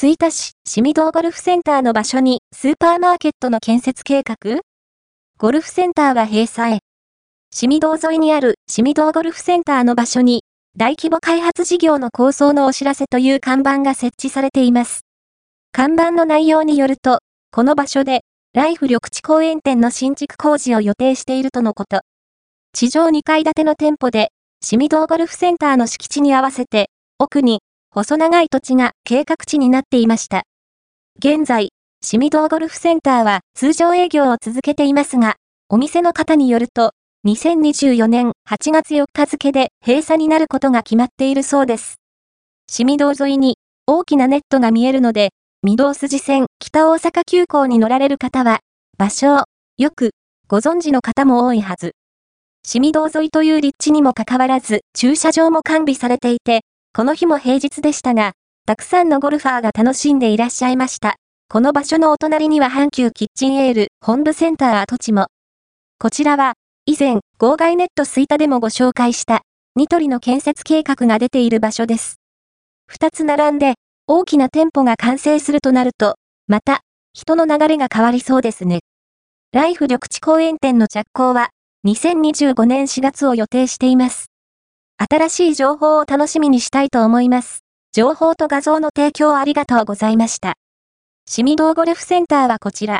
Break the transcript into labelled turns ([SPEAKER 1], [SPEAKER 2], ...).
[SPEAKER 1] 吹田市、市民堂ゴルフセンターの場所にスーパーマーケットの建設計画？ゴルフセンターは閉鎖へ。市民堂沿いにある市民堂ゴルフセンターの場所に大規模開発事業の構想のお知らせという看板が設置されています。看板の内容によると、この場所でライフ緑地公園店の新築工事を予定しているとのこと。地上2階建ての店舗で、市民堂ゴルフセンターの敷地に合わせて、奥に細長い土地が計画地になっていました。現在、市民堂ゴルフセンターは通常営業を続けていますが、お店の方によると、2024年8月4日付で閉鎖になることが決まっているそうです。市民堂沿いに大きなネットが見えるので、御堂筋線北大阪急行に乗られる方は、場所をよくご存知の方も多いはず。市民堂沿いという立地にもかかわらず駐車場も完備されていて、この日も平日でしたが、たくさんのゴルファーが楽しんでいらっしゃいました。この場所のお隣には阪急キッチンエール本部センター跡地も。こちらは、以前、号外ネットスイタでもご紹介した、ニトリの建設計画が出ている場所です。二つ並んで、大きな店舗が完成するとなると、また、人の流れが変わりそうですね。ライフ緑地公園店の着工は、2025年4月を予定しています。新しい情報を楽しみにしたいと思います。情報と画像の提供ありがとうございました。シミドーゴルフセンターはこちら。